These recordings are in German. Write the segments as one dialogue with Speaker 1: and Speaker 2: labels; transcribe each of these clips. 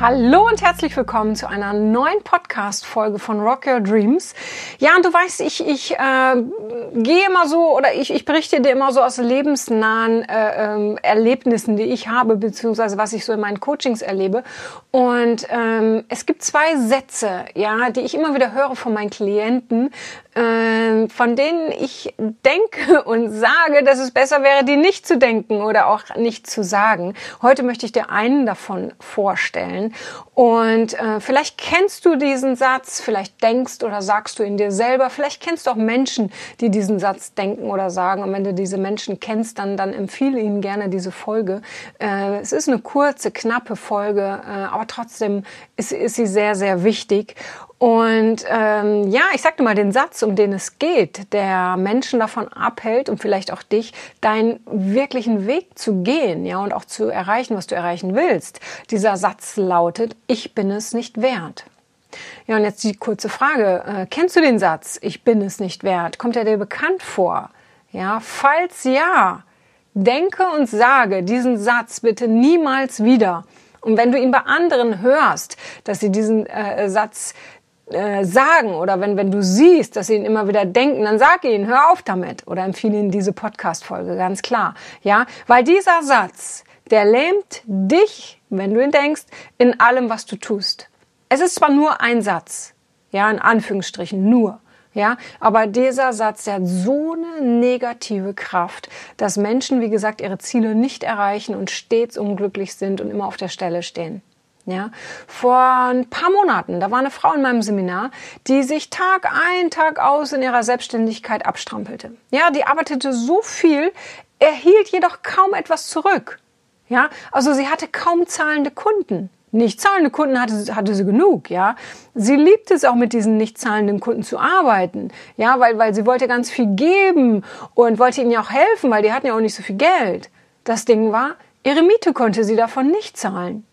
Speaker 1: Hallo und herzlich willkommen zu einer neuen Podcast-Folge von Rock Your Dreams. Ja, und du weißt, ich, ich äh, gehe immer so oder ich, ich berichte dir immer so aus lebensnahen äh, ähm, Erlebnissen, die ich habe, beziehungsweise was ich so in meinen Coachings erlebe. Und ähm, es gibt zwei Sätze, ja, die ich immer wieder höre von meinen Klienten, von denen ich denke und sage, dass es besser wäre, die nicht zu denken oder auch nicht zu sagen. Heute möchte ich dir einen davon vorstellen. Und äh, vielleicht kennst du diesen Satz, vielleicht denkst oder sagst du ihn dir selber, vielleicht kennst du auch Menschen, die diesen Satz denken oder sagen. Und wenn du diese Menschen kennst, dann, dann empfehle ihnen gerne diese Folge. Äh, es ist eine kurze, knappe Folge, äh, aber trotzdem ist, ist sie sehr, sehr wichtig. Und ähm, ja, ich sagte mal den Satz, um den es geht, der Menschen davon abhält und vielleicht auch dich, deinen wirklichen Weg zu gehen, ja, und auch zu erreichen, was du erreichen willst. Dieser Satz lautet, ich bin es nicht wert. Ja, und jetzt die kurze Frage, äh, kennst du den Satz, ich bin es nicht wert? Kommt er dir bekannt vor? Ja, falls ja, denke und sage diesen Satz bitte niemals wieder. Und wenn du ihn bei anderen hörst, dass sie diesen äh, Satz äh, sagen oder wenn, wenn du siehst, dass sie ihn immer wieder denken, dann sag ihnen, hör auf damit oder empfehle ihnen diese Podcast-Folge, ganz klar. Ja, weil dieser Satz, der lähmt dich, wenn du ihn denkst, in allem, was du tust. Es ist zwar nur ein Satz, ja, in Anführungsstrichen nur, ja, aber dieser Satz, der hat so eine negative Kraft, dass Menschen, wie gesagt, ihre Ziele nicht erreichen und stets unglücklich sind und immer auf der Stelle stehen. Ja, vor ein paar Monaten, da war eine Frau in meinem Seminar, die sich Tag ein, Tag aus in ihrer Selbstständigkeit abstrampelte. Ja, die arbeitete so viel, erhielt jedoch kaum etwas zurück. Ja, also sie hatte kaum zahlende Kunden. Nicht zahlende Kunden hatte, hatte sie genug, ja. Sie liebte es auch mit diesen nicht zahlenden Kunden zu arbeiten, ja, weil, weil sie wollte ganz viel geben und wollte ihnen ja auch helfen, weil die hatten ja auch nicht so viel Geld. Das Ding war, ihre Miete konnte sie davon nicht zahlen.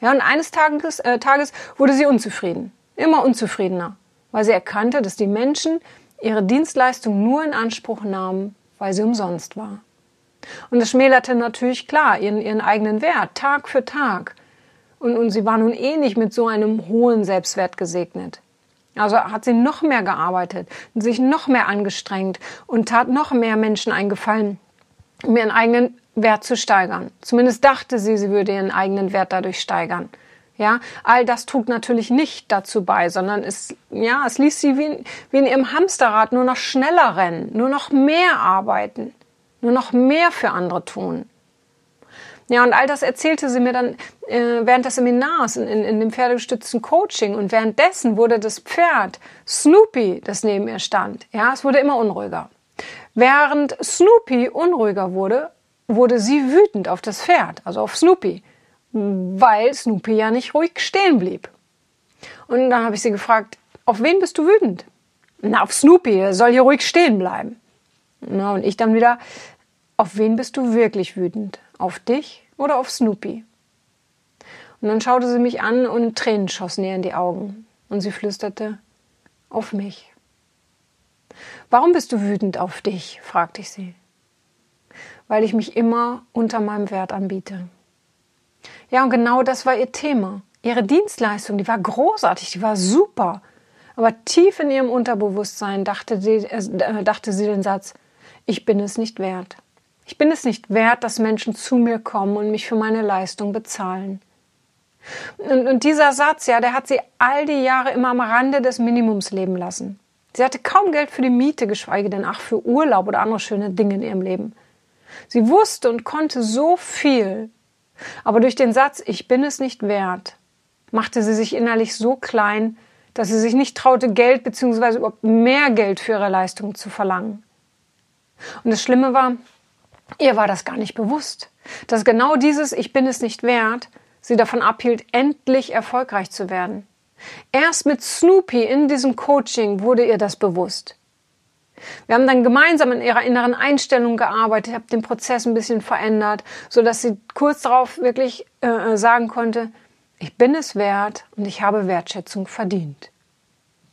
Speaker 1: Ja, und eines Tages, äh, Tages wurde sie unzufrieden, immer unzufriedener, weil sie erkannte, dass die Menschen ihre Dienstleistung nur in Anspruch nahmen, weil sie umsonst war. Und das schmälerte natürlich klar ihren, ihren eigenen Wert, Tag für Tag. Und, und sie war nun eh nicht mit so einem hohen Selbstwert gesegnet. Also hat sie noch mehr gearbeitet, sich noch mehr angestrengt und tat noch mehr Menschen einen Gefallen, um ihren eigenen Wert zu steigern. Zumindest dachte sie, sie würde ihren eigenen Wert dadurch steigern. Ja, all das trug natürlich nicht dazu bei, sondern es, ja, es ließ sie wie in, wie in ihrem Hamsterrad nur noch schneller rennen, nur noch mehr arbeiten, nur noch mehr für andere tun. Ja, und all das erzählte sie mir dann äh, während des Seminars in, in, in dem pferdegestützten Coaching. Und währenddessen wurde das Pferd Snoopy, das neben ihr stand, ja, es wurde immer unruhiger. Während Snoopy unruhiger wurde, wurde sie wütend auf das Pferd, also auf Snoopy, weil Snoopy ja nicht ruhig stehen blieb. Und dann habe ich sie gefragt, auf wen bist du wütend? Na, auf Snoopy, er soll hier ruhig stehen bleiben. Na, und ich dann wieder, auf wen bist du wirklich wütend? Auf dich oder auf Snoopy? Und dann schaute sie mich an und Tränen schossen ihr in die Augen. Und sie flüsterte, auf mich. Warum bist du wütend auf dich? fragte ich sie weil ich mich immer unter meinem Wert anbiete. Ja, und genau das war ihr Thema. Ihre Dienstleistung, die war großartig, die war super. Aber tief in ihrem Unterbewusstsein dachte sie, äh, dachte sie den Satz, ich bin es nicht wert. Ich bin es nicht wert, dass Menschen zu mir kommen und mich für meine Leistung bezahlen. Und, und dieser Satz, ja, der hat sie all die Jahre immer am Rande des Minimums leben lassen. Sie hatte kaum Geld für die Miete, geschweige denn ach für Urlaub oder andere schöne Dinge in ihrem Leben. Sie wusste und konnte so viel, aber durch den Satz Ich bin es nicht wert, machte sie sich innerlich so klein, dass sie sich nicht traute, Geld bzw. überhaupt mehr Geld für ihre Leistung zu verlangen. Und das Schlimme war, ihr war das gar nicht bewusst, dass genau dieses Ich bin es nicht wert sie davon abhielt, endlich erfolgreich zu werden. Erst mit Snoopy in diesem Coaching wurde ihr das bewusst. Wir haben dann gemeinsam an ihrer inneren Einstellung gearbeitet, habe den Prozess ein bisschen verändert, so dass sie kurz darauf wirklich äh, sagen konnte, ich bin es wert und ich habe Wertschätzung verdient.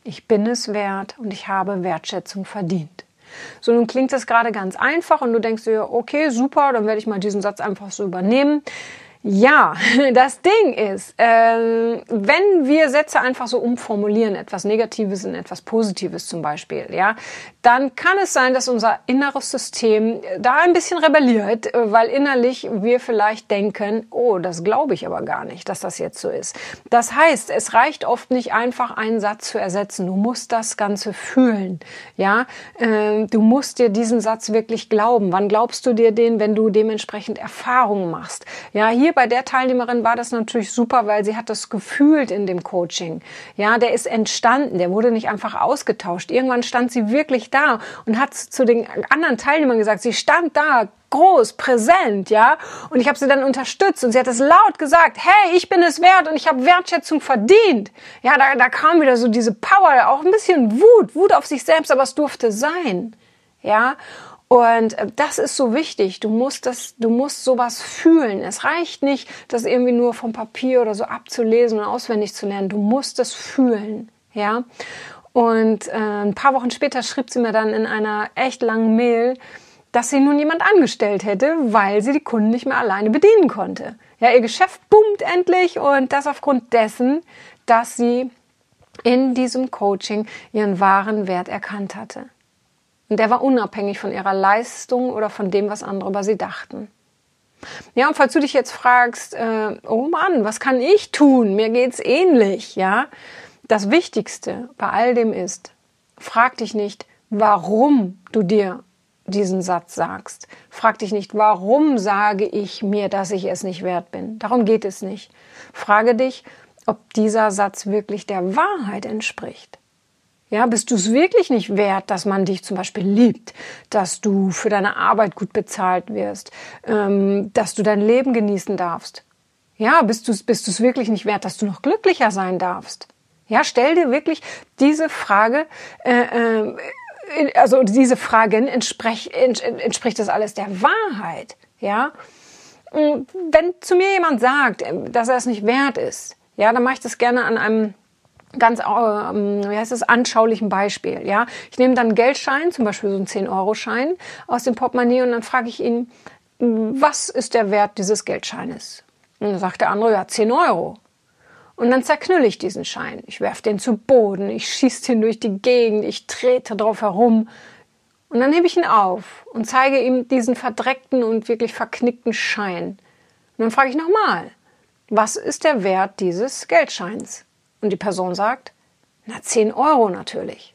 Speaker 1: Ich bin es wert und ich habe Wertschätzung verdient. So, nun klingt das gerade ganz einfach und du denkst dir, okay, super, dann werde ich mal diesen Satz einfach so übernehmen. Ja, das Ding ist, äh, wenn wir Sätze einfach so umformulieren, etwas Negatives in etwas Positives zum Beispiel, ja, dann kann es sein, dass unser inneres System da ein bisschen rebelliert, äh, weil innerlich wir vielleicht denken, oh, das glaube ich aber gar nicht, dass das jetzt so ist. Das heißt, es reicht oft nicht einfach einen Satz zu ersetzen. Du musst das Ganze fühlen, ja. Äh, du musst dir diesen Satz wirklich glauben. Wann glaubst du dir den, wenn du dementsprechend Erfahrungen machst? Ja, hier bei der Teilnehmerin war das natürlich super, weil sie hat das gefühlt in dem Coaching. Ja, der ist entstanden, der wurde nicht einfach ausgetauscht. Irgendwann stand sie wirklich da und hat zu den anderen Teilnehmern gesagt, sie stand da groß, präsent, ja. Und ich habe sie dann unterstützt und sie hat es laut gesagt, hey, ich bin es wert und ich habe Wertschätzung verdient. Ja, da, da kam wieder so diese Power, auch ein bisschen Wut, Wut auf sich selbst, aber es durfte sein. Ja, und äh, das ist so wichtig. Du musst das, du musst sowas fühlen. Es reicht nicht, das irgendwie nur vom Papier oder so abzulesen und auswendig zu lernen. Du musst es fühlen, ja. Und äh, ein paar Wochen später schrieb sie mir dann in einer echt langen Mail, dass sie nun jemand angestellt hätte, weil sie die Kunden nicht mehr alleine bedienen konnte. Ja, ihr Geschäft boomt endlich und das aufgrund dessen, dass sie in diesem Coaching ihren wahren Wert erkannt hatte. Und der war unabhängig von ihrer Leistung oder von dem, was andere über sie dachten. Ja, und falls du dich jetzt fragst, äh, oh Mann, was kann ich tun? Mir geht's ähnlich, ja. Das Wichtigste bei all dem ist, frag dich nicht, warum du dir diesen Satz sagst. Frag dich nicht, warum sage ich mir, dass ich es nicht wert bin. Darum geht es nicht. Frage dich, ob dieser Satz wirklich der Wahrheit entspricht. Ja, bist du es wirklich nicht wert, dass man dich zum Beispiel liebt, dass du für deine Arbeit gut bezahlt wirst, ähm, dass du dein Leben genießen darfst? Ja, bist du bist es wirklich nicht wert, dass du noch glücklicher sein darfst? Ja, stell dir wirklich diese Frage, äh, äh, also diese Fragen entsprech, ents, entspricht das alles der Wahrheit? Ja, wenn zu mir jemand sagt, dass er es nicht wert ist, ja, dann mache ich das gerne an einem ganz, ähm, wie heißt es, anschaulichen Beispiel. Ja, ich nehme dann einen Geldschein, zum Beispiel so einen 10-Euro-Schein aus dem Portemonnaie und dann frage ich ihn, was ist der Wert dieses Geldscheines? Und dann sagt der andere, ja, 10 Euro. Und dann zerknülle ich diesen Schein. Ich werfe den zu Boden, ich schieße den durch die Gegend, ich trete drauf herum. Und dann hebe ich ihn auf und zeige ihm diesen verdreckten und wirklich verknickten Schein. Und dann frage ich nochmal, was ist der Wert dieses Geldscheins? Und die Person sagt, na 10 Euro natürlich.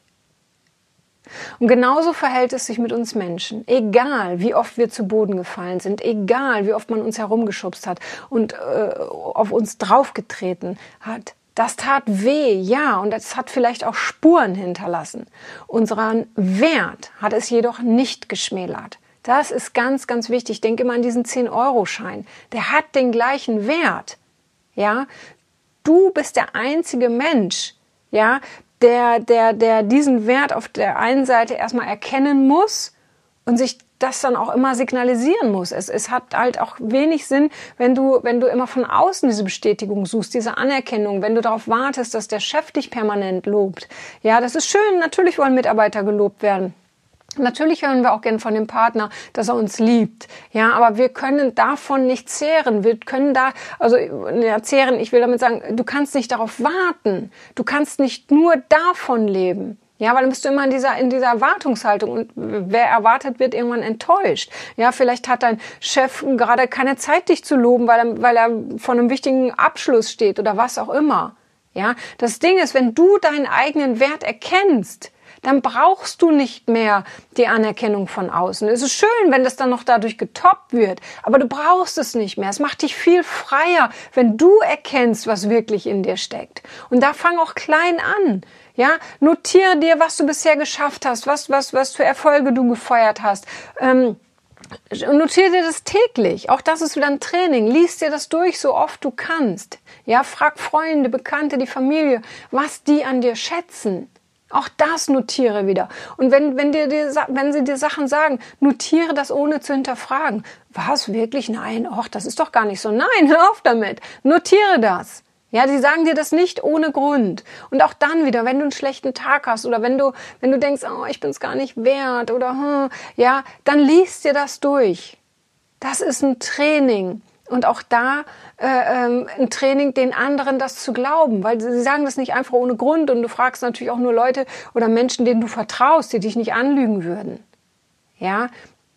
Speaker 1: Und genauso verhält es sich mit uns Menschen. Egal, wie oft wir zu Boden gefallen sind, egal, wie oft man uns herumgeschubst hat und äh, auf uns draufgetreten hat. Das tat weh, ja, und es hat vielleicht auch Spuren hinterlassen. Unseren Wert hat es jedoch nicht geschmälert. Das ist ganz, ganz wichtig. Denk immer an diesen 10-Euro-Schein. Der hat den gleichen Wert. Ja, du bist der einzige Mensch, ja, der, der, der diesen Wert auf der einen Seite erstmal erkennen muss und sich das dann auch immer signalisieren muss. Es, es hat halt auch wenig Sinn, wenn du, wenn du immer von außen diese Bestätigung suchst, diese Anerkennung, wenn du darauf wartest, dass der Chef dich permanent lobt. Ja, das ist schön. Natürlich wollen Mitarbeiter gelobt werden. Natürlich hören wir auch gern von dem Partner, dass er uns liebt. Ja, aber wir können davon nicht zehren. Wir können da, also ja, zehren, ich will damit sagen, du kannst nicht darauf warten. Du kannst nicht nur davon leben. Ja, weil dann bist du immer in dieser, in dieser Erwartungshaltung und wer erwartet, wird irgendwann enttäuscht. Ja, vielleicht hat dein Chef gerade keine Zeit, dich zu loben, weil er, weil er von einem wichtigen Abschluss steht oder was auch immer. Ja, das Ding ist, wenn du deinen eigenen Wert erkennst, dann brauchst du nicht mehr die Anerkennung von außen. Es ist schön, wenn das dann noch dadurch getoppt wird, aber du brauchst es nicht mehr. Es macht dich viel freier, wenn du erkennst, was wirklich in dir steckt. Und da fang auch klein an. Ja, notiere dir, was du bisher geschafft hast, was, was, was für Erfolge du gefeuert hast. Ähm, Notiere dir das täglich. Auch das ist wieder ein Training. Lies dir das durch, so oft du kannst. Ja, frag Freunde, Bekannte, die Familie, was die an dir schätzen. Auch das notiere wieder. Und wenn, wenn, dir, wenn sie dir Sachen sagen, notiere das ohne zu hinterfragen. Was wirklich? Nein, ach, das ist doch gar nicht so. Nein, hör auf damit. Notiere das. Ja, die sagen dir das nicht ohne Grund. Und auch dann wieder, wenn du einen schlechten Tag hast oder wenn du, wenn du denkst, oh, ich bin es gar nicht wert oder, hm, ja, dann liest dir das durch. Das ist ein Training. Und auch da äh, ähm, ein Training, den anderen das zu glauben, weil sie sagen das nicht einfach ohne Grund und du fragst natürlich auch nur Leute oder Menschen, denen du vertraust, die dich nicht anlügen würden. Ja,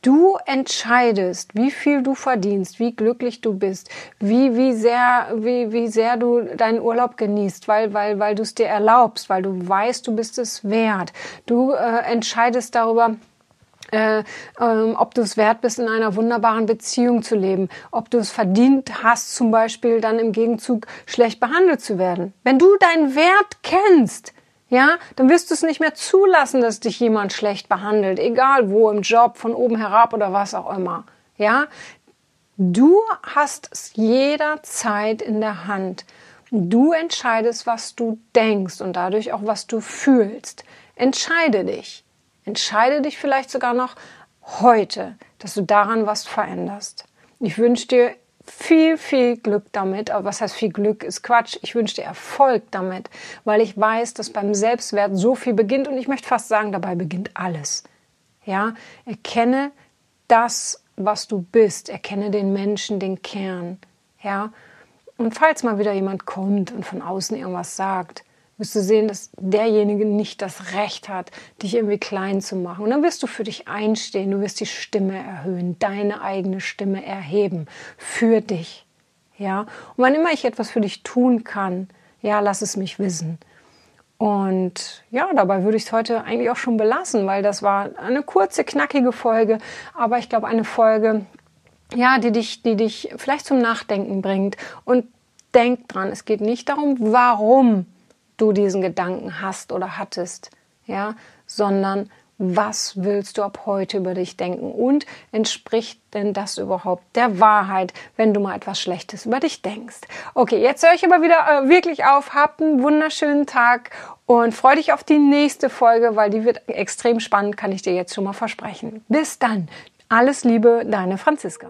Speaker 1: du entscheidest, wie viel du verdienst, wie glücklich du bist, wie wie sehr wie wie sehr du deinen Urlaub genießt, weil weil weil du es dir erlaubst, weil du weißt, du bist es wert. Du äh, entscheidest darüber äh, ähm, ob du es wert bist, in einer wunderbaren Beziehung zu leben, ob du es verdient hast, zum Beispiel dann im Gegenzug schlecht behandelt zu werden. Wenn du deinen Wert kennst, ja, dann wirst du es nicht mehr zulassen, dass dich jemand schlecht behandelt, egal wo, im Job, von oben herab oder was auch immer. Ja, du hast es jederzeit in der Hand. Du entscheidest, was du denkst und dadurch auch, was du fühlst. Entscheide dich. Entscheide dich vielleicht sogar noch heute, dass du daran was veränderst. Ich wünsche dir viel, viel Glück damit. Aber was heißt viel Glück ist Quatsch. Ich wünsche dir Erfolg damit, weil ich weiß, dass beim Selbstwert so viel beginnt und ich möchte fast sagen, dabei beginnt alles. Ja, erkenne das, was du bist. Erkenne den Menschen, den Kern. Ja, und falls mal wieder jemand kommt und von außen irgendwas sagt, wirst du sehen, dass derjenige nicht das Recht hat, dich irgendwie klein zu machen. Und dann wirst du für dich einstehen, du wirst die Stimme erhöhen, deine eigene Stimme erheben für dich. Ja, und wann immer ich etwas für dich tun kann, ja, lass es mich wissen. Und ja, dabei würde ich es heute eigentlich auch schon belassen, weil das war eine kurze, knackige Folge, aber ich glaube eine Folge, ja, die dich, die dich vielleicht zum Nachdenken bringt. Und denk dran, es geht nicht darum, warum du diesen Gedanken hast oder hattest, ja, sondern was willst du ab heute über dich denken und entspricht denn das überhaupt der Wahrheit, wenn du mal etwas Schlechtes über dich denkst? Okay, jetzt höre ich aber wieder äh, wirklich auf. Habt einen wunderschönen Tag und freue dich auf die nächste Folge, weil die wird extrem spannend, kann ich dir jetzt schon mal versprechen. Bis dann. Alles Liebe, deine Franziska.